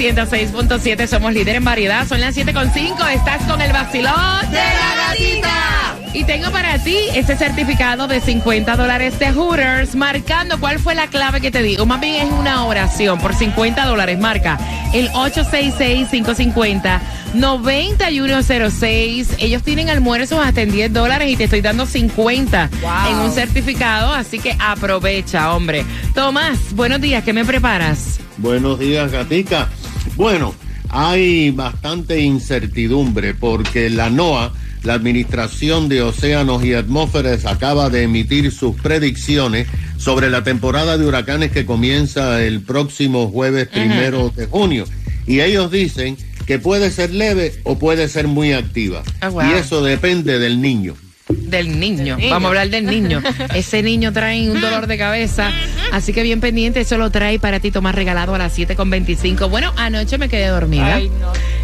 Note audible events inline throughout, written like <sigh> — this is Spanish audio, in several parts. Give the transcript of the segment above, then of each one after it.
106.7 somos líder en variedad. Son las 7.5. Estás con el vacilón de la gatita. Y tengo para ti este certificado de 50 dólares de Hooters, marcando cuál fue la clave que te digo. Más bien es una oración por 50 dólares. Marca el 866-550-9106. Ellos tienen almuerzos hasta en 10 dólares y te estoy dando 50 en un certificado. Así que aprovecha, hombre. Tomás, buenos días. ¿Qué me preparas? Buenos días, Gatica. Bueno, hay bastante incertidumbre porque la NOAA, la Administración de Océanos y Atmósferas, acaba de emitir sus predicciones sobre la temporada de huracanes que comienza el próximo jueves primero de junio. Y ellos dicen que puede ser leve o puede ser muy activa. Wow. Y eso depende del niño. Del niño. Vamos a hablar del niño. <laughs> Ese niño trae un dolor de cabeza. Así que bien pendiente, eso lo trae para ti Tomás regalado a las 7.25. Bueno, anoche me quedé dormida.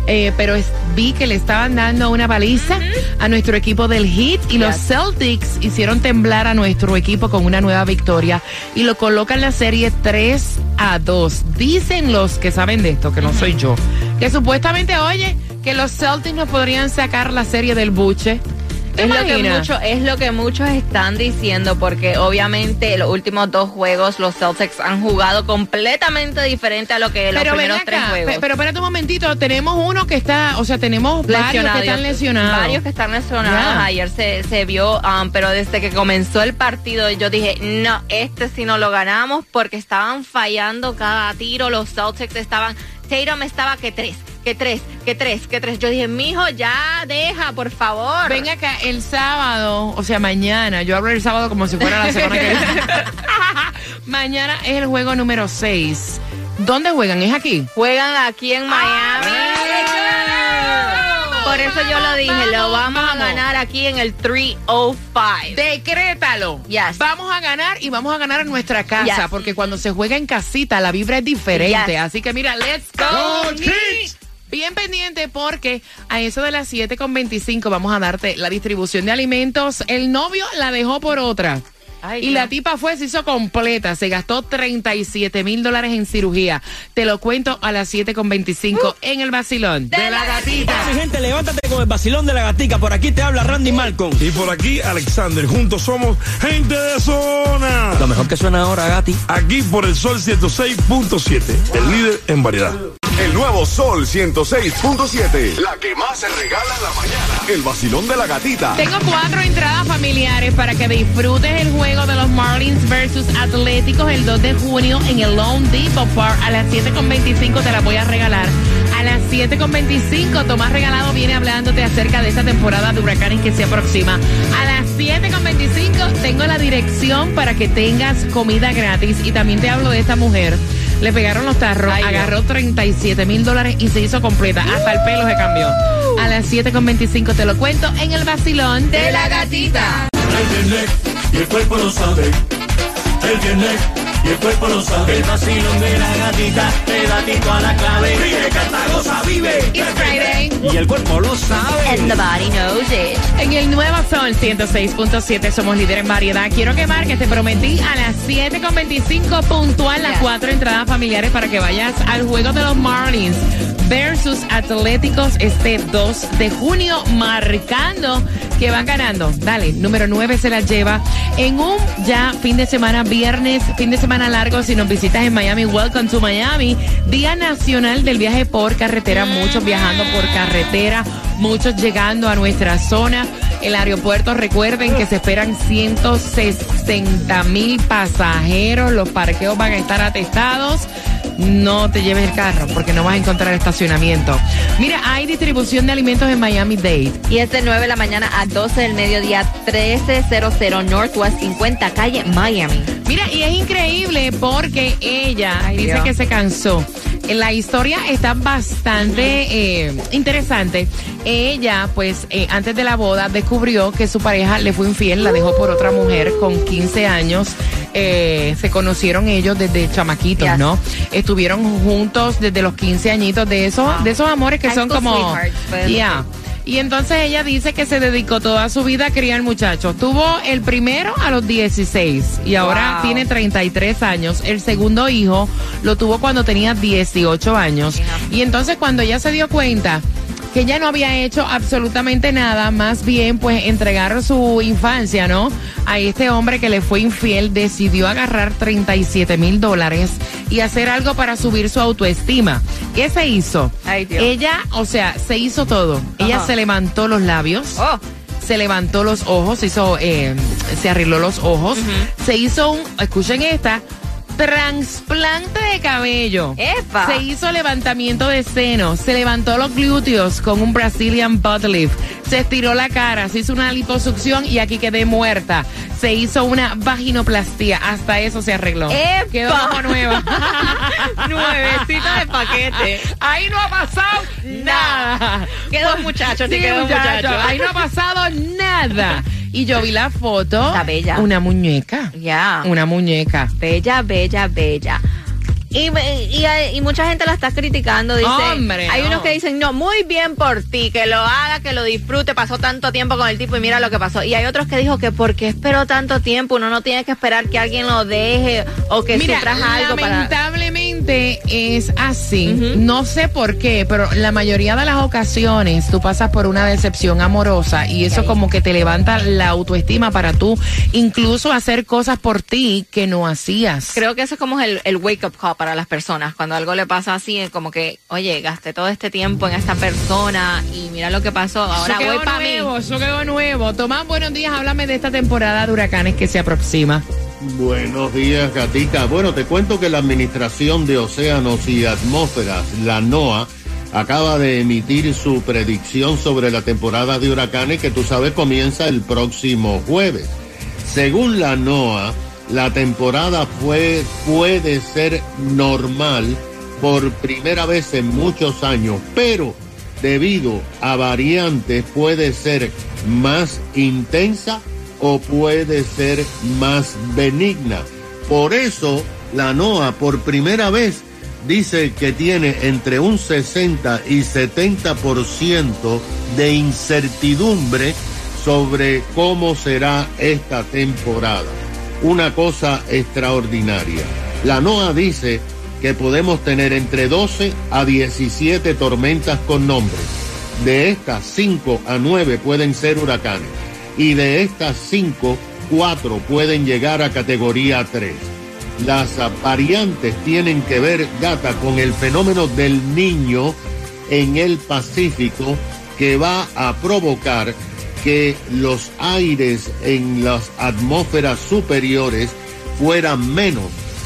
Eh, pero es- vi que le estaban dando una paliza a nuestro equipo del Heat y los Celtics hicieron temblar a nuestro equipo con una nueva victoria y lo colocan la serie 3 a 2. Dicen los que saben de esto, que no soy yo, que supuestamente, oye, que los Celtics nos podrían sacar la serie del buche. ¿Te Es lo, que mucho, es lo que muchos están diciendo, porque obviamente los últimos dos juegos los Celtics han jugado completamente diferente a lo que los Pero ven primeros tres juegos. pe- pero espérate un momentito, tenemos uno que está, o sea, tenemos varios que están lesionados. Varios que están lesionados. Ayer se, se vio, um, pero desde que comenzó el partido yo dije, no, este sí no lo ganamos porque estaban fallando cada tiro. Los Celtics estaban, Tatum estaba que tres, que tres, que tres, que tres. Yo dije, mijo, ya deja, por favor. Ven acá, el sábado, o sea, mañana, yo hablo el sábado como si fuera la semana que viene. <laughs> mañana es el juego número 6. ¿Dónde juegan? ¿Es aquí? Juegan aquí en Miami. Por eso yo lo dije, lo vamos a ganar aquí en el 305. Decrétalo. Yes. Vamos a ganar y vamos a ganar en nuestra casa, Yes. porque cuando se juega en casita la vibra es diferente. Yes. Así que mira, let's go. Go. Bien pendiente porque a eso de las 7.25 vamos a darte la distribución de alimentos. El novio la dejó por otra. Ay, y Dios. la tipa fue, se hizo completa, se gastó 37 mil dólares en cirugía. Te lo cuento a las 7.25 en el vacilón. De la gatita. Mi gente, levántate con el vacilón de la gatica. Por aquí te habla Randy Malcolm. Y por aquí, Alexander. Juntos somos gente de zona. Lo mejor que suena ahora, Gati. Aquí por el Sol 106.7, el líder en variedad. El nuevo Sol 106.7. La que más se regala en la mañana. El vacilón de la gatita. Tengo cuatro entradas familiares para que disfrutes el juego de los Marlins versus Atléticos el 2 de junio en el Lone Depot Park. A las 7.25 te las voy a regalar. A las 7.25 Tomás Regalado viene hablándote acerca de esta temporada de huracanes que se aproxima. A las 7.25 tengo la dirección para que tengas comida gratis y también te hablo de esta mujer. Le pegaron los tarros, Ay, agarró 37 mil dólares y se hizo completa. Hasta el pelo se cambió. A las 7.25 te lo cuento en el vacilón de la gatita. Y el cuerpo lo sabe. El viernes y el cuerpo lo sabe. El vacilón de la gatita, te da tito a la clave. Vive, canta, goza, vive. It's Friday. Y el cuerpo lo sabe. And the body knows it. En el Nuevo Sol 106.7 somos líder en variedad. Quiero que marques, te prometí a las 7.25 puntual las Yes. cuatro entradas familiares para que vayas al juego de los Marlins versus Atléticos este 2 de junio, marcando que van ganando. Dale, número 9 se la lleva en un ya fin de semana, viernes, fin de semana largo. Si nos visitas en Miami, welcome to Miami. Día Nacional del Viaje por Carretera, muchos viajando por carretera, muchos llegando a nuestra zona. El aeropuerto, recuerden que se esperan 160 mil pasajeros. Los parqueos van a estar atestados. No te lleves el carro porque no vas a encontrar estacionamiento. Mira, hay distribución de alimentos en Miami Dade. Y es de 9 de la mañana a 12 del mediodía, 1300 Northwest 50 calle Miami. Mira, y es increíble porque ella Ay, dice Dios. que se cansó. La historia está bastante eh, interesante. Ella, pues, eh, antes de la boda descubrió que su pareja le fue infiel, la dejó por otra mujer con 15 años. Eh, se conocieron ellos desde chamaquitos, Yes. ¿no? Estuvieron juntos desde los 15 añitos de esos, de esos amores que High son como... pues. Y entonces ella dice que se dedicó toda su vida a criar muchachos. Tuvo el primero a los 16 y ahora Wow. tiene 33 años. El segundo hijo lo tuvo cuando tenía 18 años. Y entonces cuando ella se dio cuenta que ella no había hecho absolutamente nada, más bien pues entregar su infancia, ¿no? A este hombre que le fue infiel, decidió agarrar 37 mil dólares y hacer algo para subir su autoestima. ¿Qué se hizo? Ay. Ella, o sea, se hizo todo. Ella se levantó los labios Oh, se levantó los ojos, se hizo, eh, se arregló los ojos, se hizo un, escuchen esta, trasplante de cabello. ¡Epa! Se hizo levantamiento de senos, se levantó los glúteos con un Brazilian butt lift, se estiró la cara, se hizo una liposucción y aquí quedé muerta. Se hizo una vaginoplastía, hasta eso se arregló. ¡Epa! Quedó como nueva. <laughs> Nuevecita de paquete. Ahí no ha pasado nada. Quedó muchacho, sí, Sí, quedó muchacho, muchacho. Ahí no ha pasado nada. Y yo vi la foto. Está bella. Una muñeca. Ya. Una muñeca. Bella, bella, bella. Y, y, y mucha gente la está criticando, dice. Hombre, hay no. unos que dicen, no, muy bien por ti, que lo haga, que lo disfrute, pasó tanto tiempo con el tipo y mira lo que pasó. Y hay otros que dijo que porque esperó tanto tiempo, uno no tiene que esperar que alguien lo deje o que Mira, sufras algo para... lamentablemente es así. No sé por qué, pero la mayoría de las ocasiones tú pasas por una decepción amorosa y eso como que te levanta la autoestima para tú incluso hacer cosas por ti que no hacías. Creo que eso es como el, el wake up call para las personas. Cuando algo le pasa así, es como que, oye, gasté todo este tiempo en esta persona y mira lo que pasó. Ahora eso quedó voy para mí. nuevo, eso quedó nuevo. Tomás, buenos días. Háblame de esta temporada de huracanes que se aproxima. Buenos días, Gatica. Bueno, te cuento que la Administración de Océanos y Atmósferas, la NOAA, acaba de emitir su predicción sobre la temporada de huracanes que tú sabes comienza el próximo jueves. Según la NOAA, la temporada puede ser normal por primera vez en muchos años, pero debido a variantes puede ser más intensa o puede ser más benigna. Por eso la NOAA por primera vez dice que tiene entre un 60 y 70% de incertidumbre sobre cómo será esta temporada. Una cosa extraordinaria. La NOAA dice que podemos tener entre 12 a 17 tormentas con nombres. De estas, 5 a 9 pueden ser huracanes. Y de estas 5, 4 pueden llegar a categoría 3. Las variantes tienen que ver, gata, con el fenómeno del niño en el Pacífico que va a provocar que los aires en las atmósferas superiores fueran menos,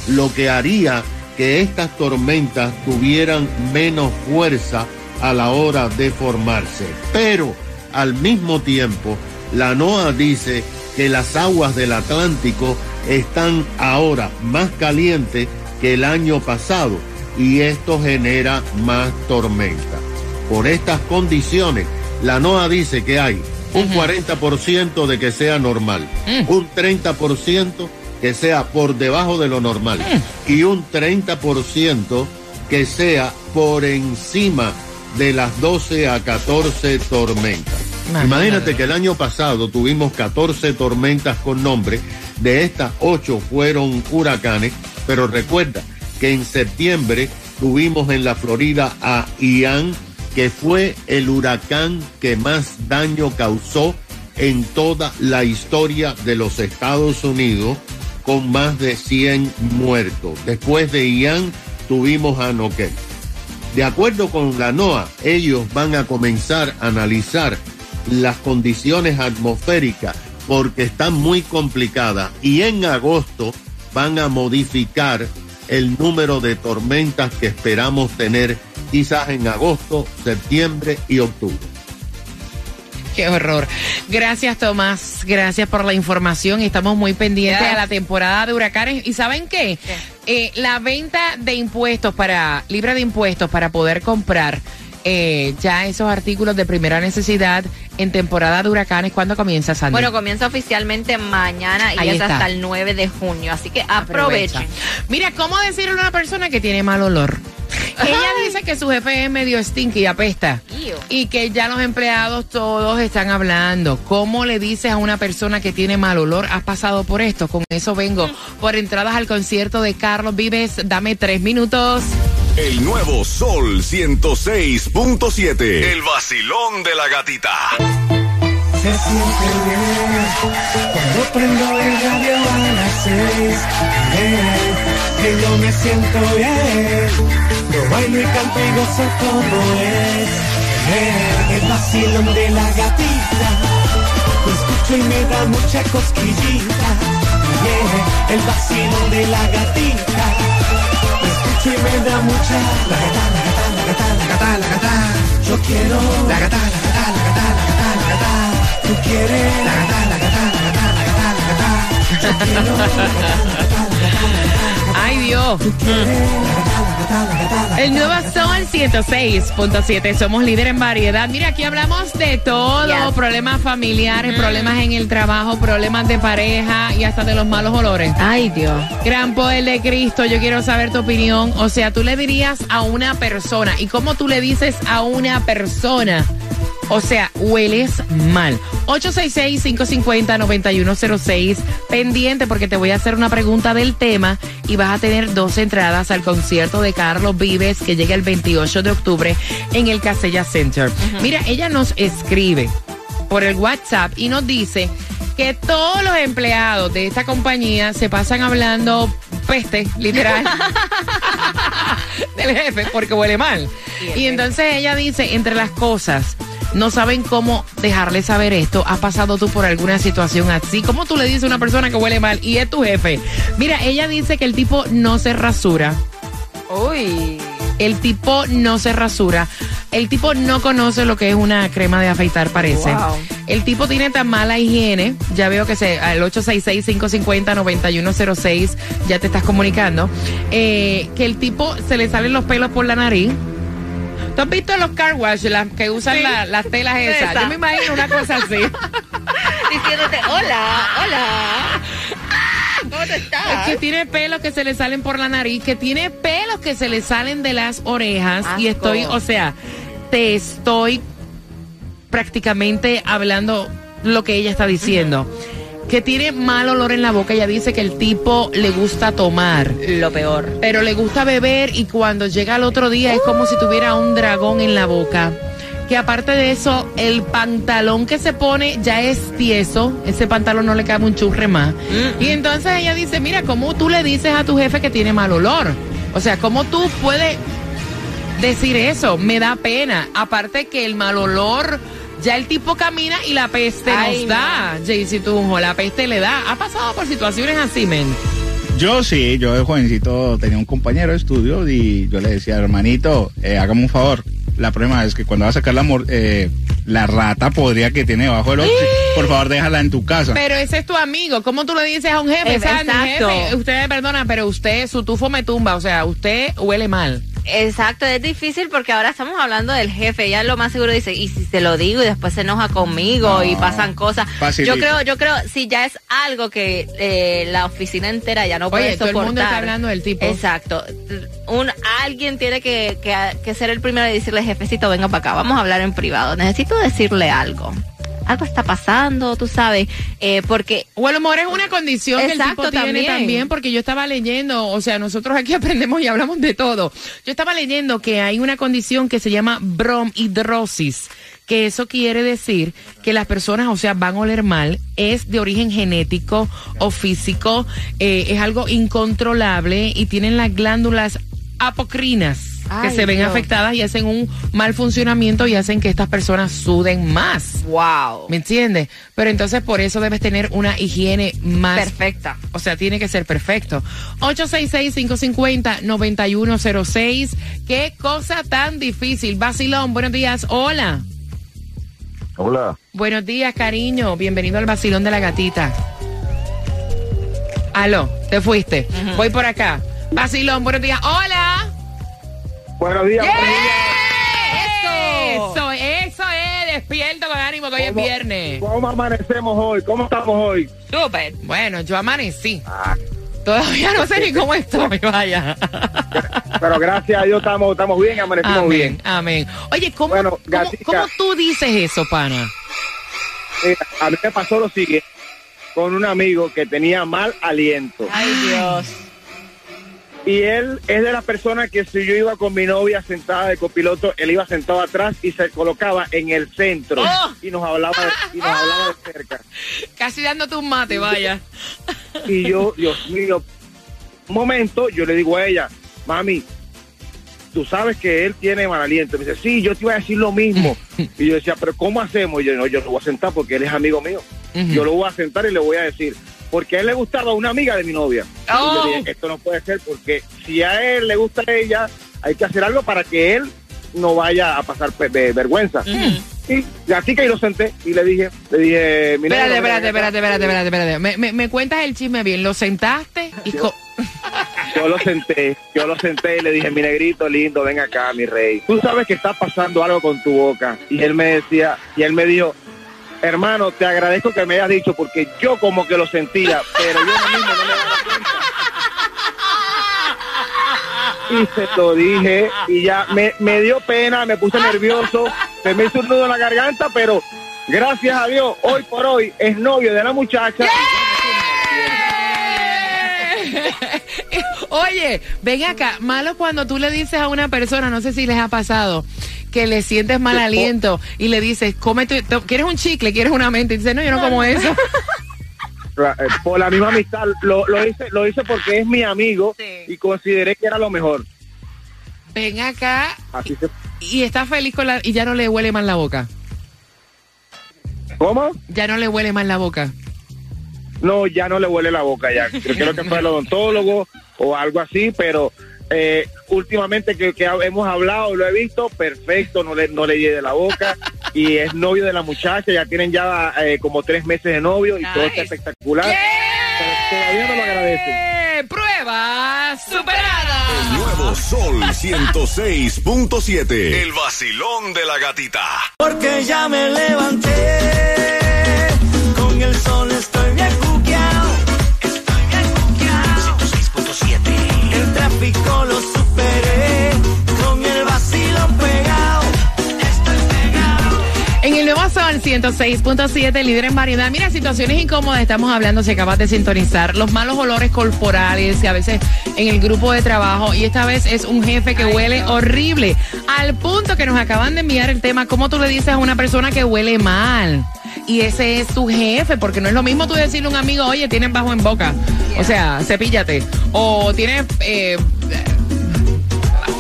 lo que haría que estas tormentas tuvieran menos fuerza a la hora de formarse. Pero al mismo tiempo, la NOAA dice que las aguas del Atlántico están ahora más calientes que el año pasado y esto genera más tormenta. Por estas condiciones, la NOAA dice que hay un 40% de que sea normal, un 30% que sea por debajo de lo normal. Y un 30% que sea por encima de las 12 a 14 tormentas. Imagínate. Imagínate que el año pasado tuvimos 14 tormentas con nombre, de estas 8 fueron huracanes, pero recuerda que en septiembre tuvimos en la Florida a Ian, que fue el huracán que más daño causó en toda la historia de los Estados Unidos, con más de 100 muertos. Después de Ian tuvimos a Noquel. De acuerdo con la NOAA, ellos van a comenzar a analizar las condiciones atmosféricas porque están muy complicadas y en agosto van a modificar el número de tormentas que esperamos tener quizás en agosto, septiembre y octubre. Qué horror. Gracias, Tomás. Gracias por la información. Estamos muy pendientes a la temporada de huracanes. ¿Y saben qué? Eh, la venta de impuestos para, libre de impuestos para poder comprar eh, ya esos artículos de primera necesidad en temporada de huracanes, ¿cuándo comienza, Sandy? Bueno, comienza oficialmente mañana y Ahí es está. hasta el 9 de junio, así que aprovechen. Mira, ¿cómo decirle a una persona que tiene mal olor? Ella dice que su jefe es medio stinky y apesta. Ew. Y que ya los empleados todos están hablando. ¿Cómo le dices a una persona que tiene mal olor? ¿Has pasado por esto? Con eso vengo por entradas al concierto de Carlos Vives. Dame tres minutos. El nuevo Sol 106.7. El vacilón de la gatita. Se siente bien cuando prendo el radio a las seis. Que yo me siento bien. Yo bailo y canto y como es. Bien, el vacilón de la gatita. Lo escucho y me da mucha cosquillita. Bien, el vacilón de la gatita. Lo escucho y me da mucha. La gata, la gata, la gata, la gata, la gata. Yo quiero. La gata, la gata, la gata, la gata, la gata. Tú quieres. La gata, la gata, la gata, la gata, la gata. Yo quiero. La gata, la gata, la gata, la gata. ¡Ay, Dios! La El nuevo Sol 106.7. Somos líder en variedad. Mira, aquí hablamos de todo: Yes. problemas familiares, problemas en el trabajo, problemas de pareja y hasta de los malos olores. Ay, Dios. Gran poder de Cristo, yo quiero saber tu opinión. O sea, tú le dirías a una persona, ¿y cómo tú le dices a una persona? O sea, hueles mal. 866-550-9106. Pendiente porque te voy a hacer una pregunta del tema y vas a tener dos entradas al concierto de Carlos Vives que llega el 28 de octubre en el Casella Center. Mira, ella nos escribe por el WhatsApp y nos dice que todos los empleados de esta compañía se pasan hablando peste, literal, <laughs> del jefe porque huele mal. Y entonces ella dice, entre las cosas, no saben cómo dejarle saber esto. ¿Has pasado tú por alguna situación así? ¿Cómo tú le dices a una persona que huele mal y es tu jefe? Mira, ella dice que el tipo no se rasura. Uy. El tipo no se rasura. El tipo no conoce lo que es una crema de afeitar, parece. Wow. El tipo tiene tan mala higiene. Ya veo que se, al 866-550-9106 ya te estás comunicando. eh, que el tipo se le salen los pelos por la nariz. ¿Tú has visto los car wash, las que usan Sí. la- las telas esas? Esa. Yo me imagino una cosa así. <laughs> Diciéndote, hola, hola. ¿Cómo te Es estás? que tiene pelos que se le salen por la nariz, que tiene pelos que se le salen de las orejas. Y estoy, o sea, te estoy prácticamente hablando lo que ella está diciendo. Que tiene mal olor en la boca. Ella dice que el tipo le gusta tomar, Lo peor. pero le gusta beber y cuando llega al otro día es como si tuviera un dragón en la boca. Que aparte de eso, el pantalón que se pone ya es tieso. Ese pantalón no le cabe un churre más. Y entonces ella dice, mira, ¿cómo tú le dices a tu jefe que tiene mal olor? O sea, ¿cómo tú puedes decir eso? Me da pena. Aparte que el mal olor, ya el tipo camina y la peste Ay, nos da. Jaycee Tunjo, la peste le da. ¿Ha pasado por situaciones así, men? Yo sí, yo de jovencito tenía un compañero de estudio y yo le decía, hermanito, eh, hágame un favor. La próxima vez que cuando va a sacar la, mor- eh, la rata podría que tiene debajo del oxi, <gasps> por favor déjala en tu casa. Pero ese es tu amigo. ¿Cómo tú le dices a un jefe? Eh, exacto. jefe, usted me perdona, pero usted, su tufo me tumba. O sea, usted huele mal. Exacto, es difícil porque ahora estamos hablando del jefe. Ella lo más seguro dice, y si se lo digo y después se enoja conmigo y pasan cosas. facilito. Yo creo, yo creo, si ya es algo que eh, la oficina entera ya no puede todo el soportar. mundo está hablando del tipo. Exacto. Un, alguien tiene que, que, que ser el primero y decirle, jefecito, venga para acá, vamos a hablar en privado. Necesito decirle algo. Algo está pasando, tú sabes, eh, porque O a lo mejor es una condición que el tipo tiene también. también, porque yo estaba leyendo, o sea, nosotros aquí <laughs> aprendemos y hablamos de todo. Yo estaba leyendo que hay una condición que se llama bromhidrosis, que eso quiere decir que las personas, o sea, van a oler mal, es de origen genético o físico, eh, es algo incontrolable y tienen las glándulas apocrinas que se ven Dios. afectadas y hacen un mal funcionamiento y hacen que estas personas suden más. Wow. ¿Me entiendes? Pero entonces por eso debes tener una higiene más Perfecta. o sea, tiene que ser perfecto. 866-550-9106. Qué cosa tan difícil. Basilón, buenos días. Hola. Hola. Buenos días, cariño. Bienvenido al Basilón de la Gatita. Aló, te fuiste. Voy por acá. Basilón, buenos días. Hola. Buenos días. Eso, eso, eso es. Despierto con ánimo que hoy es ¿Cómo- viernes. ¿Cómo amanecemos hoy? ¿Cómo estamos hoy? Súper. Bueno, yo amanecí. Todavía no sé ni cómo estoy, vaya. Pero gracias a Dios estamos, estamos bien, amanecimos Amén, bien. amén. Oye, ¿cómo, Bueno, cómo, gatica. cómo tú dices eso, pana? Mira, a mí me pasó lo siguiente con un amigo que tenía mal aliento. Ay, Dios. Y él es de las personas que si yo iba con mi novia sentada de copiloto, él iba sentado atrás y se colocaba en el centro Oh. y nos hablaba de, y nos hablaba de <laughs> cerca. Casi dándote un mate, vaya. Y yo, Dios mío, un momento yo le digo a ella, mami, tú sabes que él tiene mal aliento. Me dice, sí, yo te iba a decir lo mismo. y yo decía, pero ¿cómo hacemos? Y yo, no, yo lo voy a sentar porque él es amigo mío. Yo lo voy a sentar y le voy a decir, porque a él le gustaba una amiga de mi novia. Y Oh. yo dije, esto no puede ser porque si a él le gusta a ella, hay que hacer algo para que él no vaya a pasar vergüenza. Y así que ahí lo senté y le dije, le dije, mi Espérate, espérate, ven acá". espérate, espérate, espérate, espérate. Me, me, me cuentas el chisme bien. ¿Lo sentaste? Y <laughs> Yo lo senté, yo lo senté y le dije, mi negrito lindo, ven acá, mi rey. Tú sabes que está pasando algo con tu boca. Y él me decía, y él me dijo, hermano, te agradezco que me hayas dicho porque yo como que lo sentía, pero yo mismo no me daba cuenta. Y se lo dije y ya me, me dio pena, me puse nervioso, se me hizo un nudo en la garganta, pero gracias a Dios, hoy por hoy es novio de la muchacha. <laughs> Oye, ven acá. Malo cuando tú le dices a una persona, no sé si les ha pasado, que le sientes mal aliento y le dices, cómete, te- ¿quieres un chicle? ¿Quieres una mente? Y dice, no, yo no como eso. Eh, por la misma amistad lo, lo hice lo hice porque es mi amigo Sí. y consideré que era lo mejor Ven acá así se y está feliz con la... y ya no le huele mal la boca. ¿cómo? Ya no le huele mal la boca. no ya no le huele la boca ya yo creo que fue el <laughs> odontólogo o algo así pero eh, últimamente que, que hemos hablado lo he visto perfecto no le no le llegue la boca <laughs> y es novio de la muchacha ya tienen ya eh, como tres meses de novio y todo está espectacular pero todavía no lo agradece. ¡Prueba superada! Nuevo Sol 106.7. El vacilón de la gatita. Porque ya me levanté. Con el sol estoy bien cuqueado. Estoy bien cuqueado. 106.7. El tráfico nuevo Sol 106.7, líder en variedad. Mira, situaciones incómodas estamos hablando, si acabas de sintonizar. Los malos olores corporales, y a veces en el grupo de trabajo. Y esta vez es un jefe que huele horrible. Al punto que nos acaban de enviar el tema, ¿cómo tú le dices a una persona que huele mal? Y ese es tu jefe, porque no es lo mismo tú decirle a un amigo, oye, tienes bajo en boca. O sea, cepíllate. O tienes... Eh,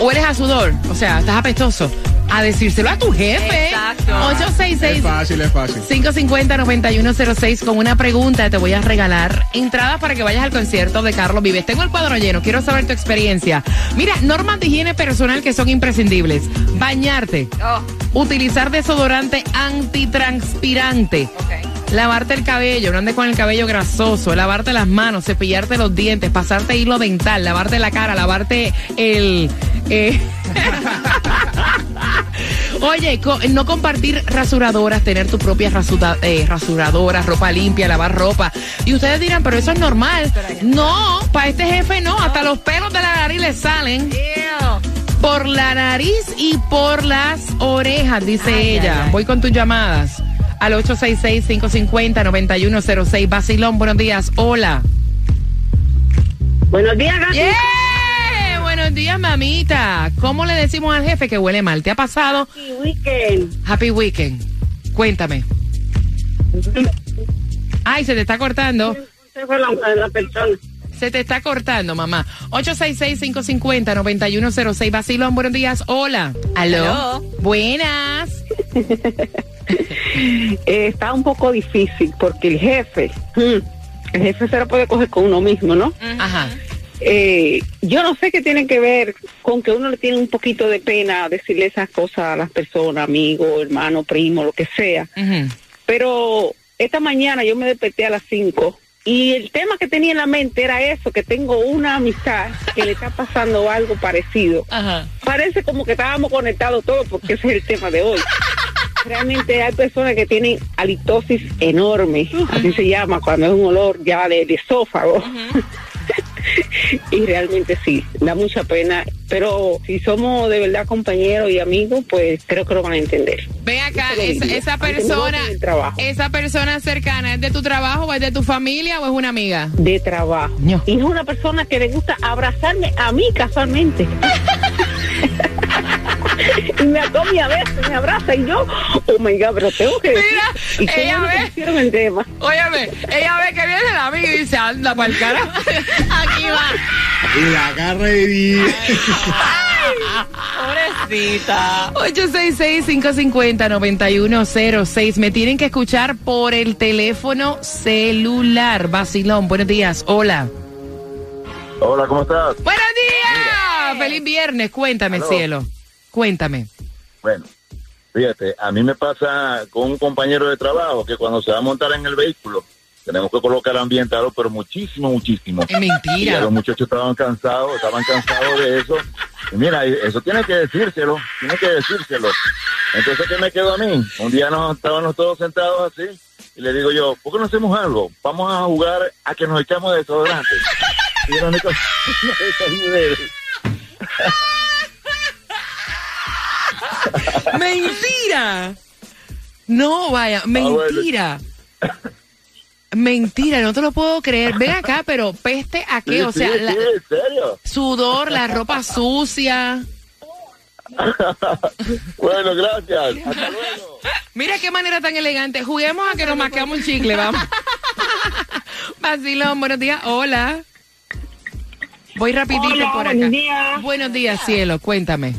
hueles a sudor, o sea, estás apestoso. A decírselo a tu jefe. Exacto. 866 Es fácil, es fácil. 550-9106 con una pregunta. Te voy a regalar entradas para que vayas al concierto de Carlos Vives. Tengo el cuadro lleno. Quiero saber tu experiencia. Mira, normas de higiene personal que son imprescindibles. Bañarte. Oh, Utilizar desodorante antitranspirante. ok. Lavarte el cabello, no andes con el cabello grasoso, lavarte las manos, cepillarte los dientes, pasarte hilo dental, lavarte la cara, lavarte el... eh, <laughs> Oye, co- no compartir rasuradoras, tener tu propia rasuda- eh, rasuradora, ropa limpia, lavar ropa. Y ustedes dirán, pero eso es normal. No, para este jefe no, hasta los pelos de la nariz le salen por la nariz y por las orejas, dice Ay, ella. ay, ay. Voy con tus llamadas al 866-550-9106. Basilón, buenos días. Hola. Buenos días, Gaby. ¡Yeah! Buenos días, mamita. ¿Cómo le decimos al jefe que huele mal? ¿Te ha pasado? Happy weekend. Happy weekend. Cuéntame. Ay, se te está cortando. Se fue la, la persona. Se te está cortando, mamá. 866-550-9106. Basilón, buenos días. Hola. ¿Aló? Buenas. <laughs> Eh, está un poco difícil porque el jefe, mm, el jefe se lo puede coger con uno mismo, ¿no? Ajá. Eh, yo no sé qué tiene que ver con que uno le tiene un poquito de pena decirle esas cosas a las personas, amigo, hermano, primo, lo que sea. Pero esta mañana yo me desperté a las 5 y el tema que tenía en la mente era eso, que tengo una amistad que le está pasando algo parecido. Ajá. Parece como que estábamos conectados todos porque ese es el tema de hoy. Realmente hay personas que tienen halitosis enorme, así se llama, cuando es un olor ya de, de esófago. <laughs> y realmente sí, da mucha pena, pero si somos de verdad compañeros y amigos, pues creo que lo van a entender. Ven acá, esa, persona, esa persona cercana, ¿es de tu trabajo o es de tu familia o es una amiga? De trabajo. No. Y es una persona que le gusta abrazarme a mí casualmente. <laughs> <laughs> y me come a veces, me abraza y yo, oh my God, pero tengo que decir. Mira, y qué ella ve. hicieron el tema. Óyeme, ella ve que viene la amiga y dice, anda para el cara. <laughs> Aquí va. Y la agarra y... Pobrecita. 866-550-9106. Me tienen que escuchar por el teléfono celular. Basilón, buenos días. Hola. Hola, ¿cómo estás? ¡Buenos días! ¡Feliz viernes! Cuéntame, cielo. Cuéntame. Bueno, fíjate, a mí me pasa con un compañero de trabajo que cuando se va a montar en el vehículo, tenemos que colocar ambientado, pero muchísimo, muchísimo. Es Y mentira. los muchachos estaban cansados, estaban cansados de eso. Y mira, eso tiene que decírselo, tiene que decírselo. Entonces, ¿qué me quedó a mí? Un día nos estábamos todos sentados así y le digo yo, ¿por qué no hacemos algo? Vamos a jugar a que nos echamos desodorante. Y yo, "Nico, no de- <laughs> ¡Mentira! No, vaya, bueno. mentira. Mentira, no te lo puedo creer. Ven acá, pero peste a qué? Sí, O sea, sí, la- sí, en serio. sudor, la ropa sucia. <laughs> Bueno, gracias. Hasta luego. Mira qué manera tan elegante. Juguemos a que nos mascamos un chicle, vamos. <laughs> Vacilón, buenos días. Hola. Voy rapidito Hola, por acá. buenos días. Buenos días, cielo. Cuéntame.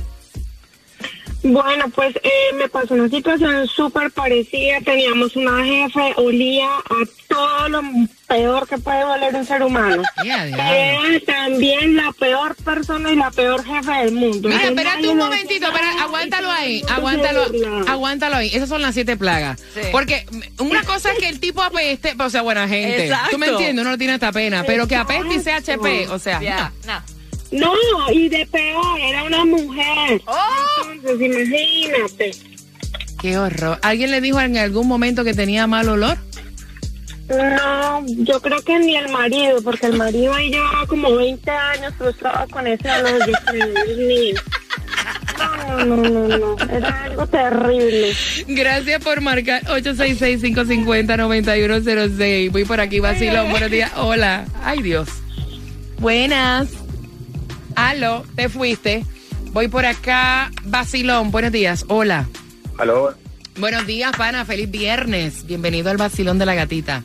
Bueno, pues eh, me pasó una situación súper parecida. Teníamos una jefe, olía a todo lo peor que puede oler un ser humano. <laughs> Era también la peor persona y la peor jefe del mundo. Mira, Que espérate un momentito, nada aguántalo ahí, aguántalo, aguántalo ahí. Esas son las siete plagas. Sí. Porque una cosa es que el tipo apeste, o sea, buena gente. Exacto. Tú me entiendes, uno no tiene esta pena, pero que apeste y sea HP, o sea, Ya, no. No, y de peor, era una mujer. Oh. Entonces, imagínate. qué horror. ¿Alguien le dijo en algún momento que tenía mal olor? No, yo creo que ni el marido, porque el marido ahí llevaba como 20 años frustrado con ese olor. No, no, no, no, era algo terrible. Gracias por marcar 866-550-9106. Voy por aquí, vacilón. Buenos días. Hola. Ay, Dios. Buenas. Aló, te fuiste. Voy por acá, vacilón. Buenos días. Hola. Aló. Buenos días, pana. Feliz viernes. Bienvenido al vacilón de la gatita.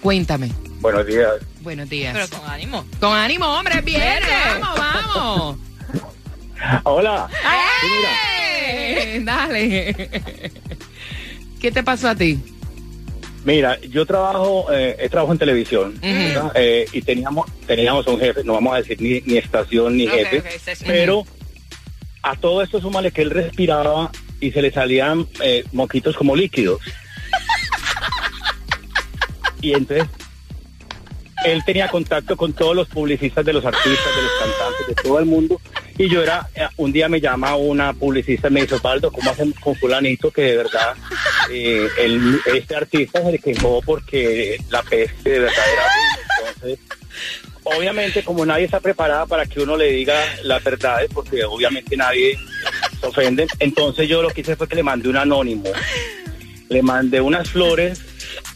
Cuéntame. Buenos días. Buenos días. Pero con ánimo. Con ánimo, hombre, es viernes. Vamos, vamos. Hola. ¡Eh! Dale. ¿Qué te pasó a ti? Mira, yo trabajo, eh, trabajo en televisión. Eh, y teníamos teníamos un jefe, no vamos a decir ni, ni estación ni jefe, pero a todo esto súmale que él respiraba y se le salían eh, moquitos como líquidos. <laughs> y entonces él tenía contacto con todos los publicistas de los artistas, de los cantantes, de todo el mundo. Y yo era, eh, un día me llama una publicista y me dice, Osvaldo, ¿cómo hacen con fulanito que de verdad eh, el- este artista se quejó porque la peste de verdad era horrible"? Entonces, obviamente como nadie está preparada para que uno le diga las verdades, porque obviamente nadie se ofende, entonces yo lo que hice fue que le mandé un anónimo. Le mandé unas flores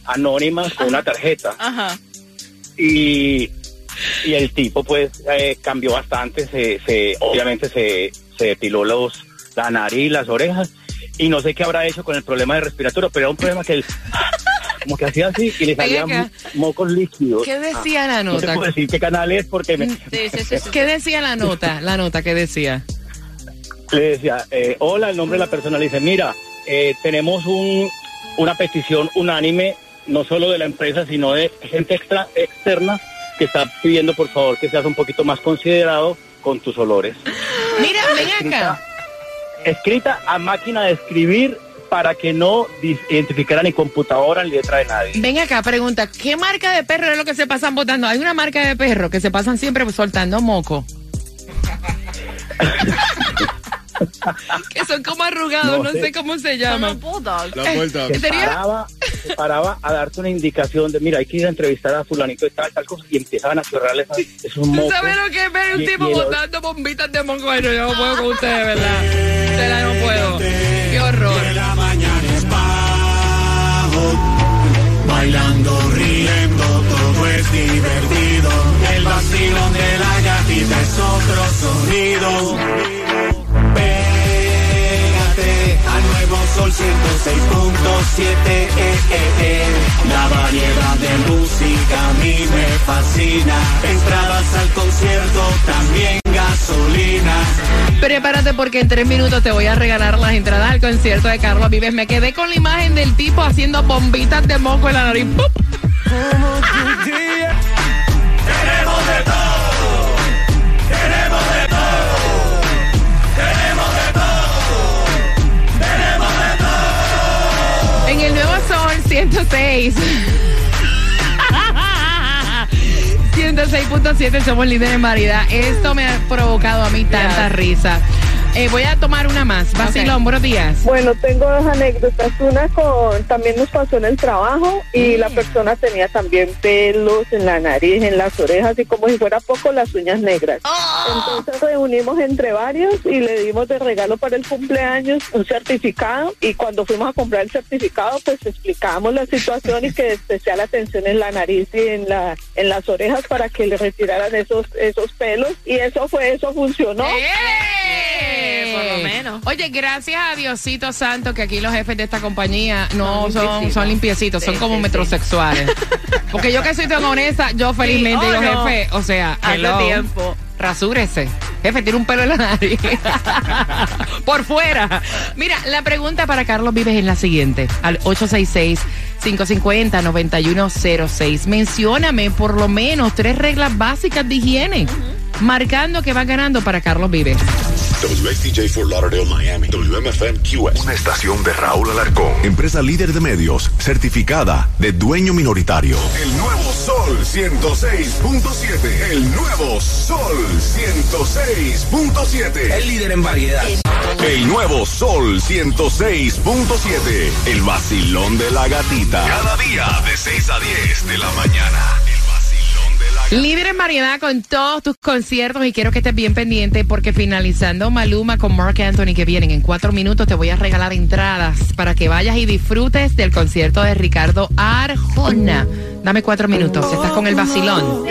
anónimas con una tarjeta Ajá. y, y el tipo pues eh, cambió bastante, se, se obviamente se, se depiló los, la nariz, las orejas y no sé qué habrá hecho con el problema de respiratorio, pero era un problema que él como que hacía así y le salían mocos líquidos. ¿Qué decía la Ah, No te nota? puedo decir qué canal es porque me, <laughs> ¿Qué decía la nota? La nota, ¿qué decía? le decía, eh, hola, el nombre de la persona. Le dice, mira, eh, tenemos un, una petición unánime, no solo de la empresa, sino de gente extra, externa, que está pidiendo, por favor, que seas un poquito más considerado con tus olores. <gasps> Mira, ven acá. Escrita a máquina de escribir para que no identificara ni computadora ni letra de nadie. Ven acá, pregunta, ¿qué marca de perro es lo que se pasan botando? Hay una marca de perro que se pasan siempre soltando moco. <laughs> <laughs> que son como arrugados, no, No sé. sé. cómo se llaman. Se paraba, se paraba a darte una indicación de, mira, hay que ir a entrevistar a fulanito de tal, tal cosa, y empezaban a chorrarle esas- esos ¿Tú mocos. sabes lo que es ver un Y- tipo y el olor- botando bombitas de moco? Bueno, yo no puedo con ustedes, ¿verdad? De la no puedo. Qué horror. 106.7. eh, eh, eh. La variedad de música a mí me fascina. Entradas al concierto, también gasolina. Prepárate porque en tres minutos te voy a regalar las entradas al concierto de Carlos Vives. Me quedé con la imagen del tipo haciendo bombitas de moco en la nariz. ¡Pup! <laughs> 106. 106.7 <laughs> somos líderes en variedad. Esto me ha provocado a mí tanta risa. Eh, voy a tomar una más. Vacilón, buenos días. Bueno, tengo dos anécdotas. Una con, también nos pasó en el trabajo y la persona tenía también pelos en la nariz, en las orejas y como si fuera poco las uñas negras. Entonces reunimos entre varios y le dimos de regalo para el cumpleaños un certificado y cuando fuimos a comprar el certificado pues explicamos la situación y que especial atención en la nariz y en la en las orejas para que le retiraran esos esos pelos y eso fue eso funcionó. Por lo menos. Oye, gracias a Diosito Santo que aquí los jefes de esta compañía no son, son limpiecitos, son como metrosexuales. <laughs> Porque yo que soy tan honesta, yo felizmente oh, digo, no. jefe, o sea, Hace hello, tiempo. Rasúrese. Jefe, tiene un pelo en la nariz. <laughs> Por fuera. Mira, la pregunta para Carlos Vives es la siguiente. Al 866-550-9106. Mencióname por lo menos tres reglas básicas de higiene. Marcando que va ganando para Carlos Vives. WXTJ for Lauderdale, Miami. WMFM QS. Una estación de Raúl Alarcón. Empresa líder de medios, certificada de dueño minoritario. El nuevo Sol 106.7. El nuevo Sol 106.7. El líder en variedad. El nuevo Sol 106.7. El vacilón de la gatita. Cada día de 6 a 10 de la mañana. Líder en variedad con todos tus conciertos y quiero que estés bien pendiente porque finalizando Maluma con Mark Anthony que vienen en cuatro minutos te voy a regalar entradas para que vayas y disfrutes del concierto de Ricardo Arjona. Dame cuatro minutos, estás con el vacilón.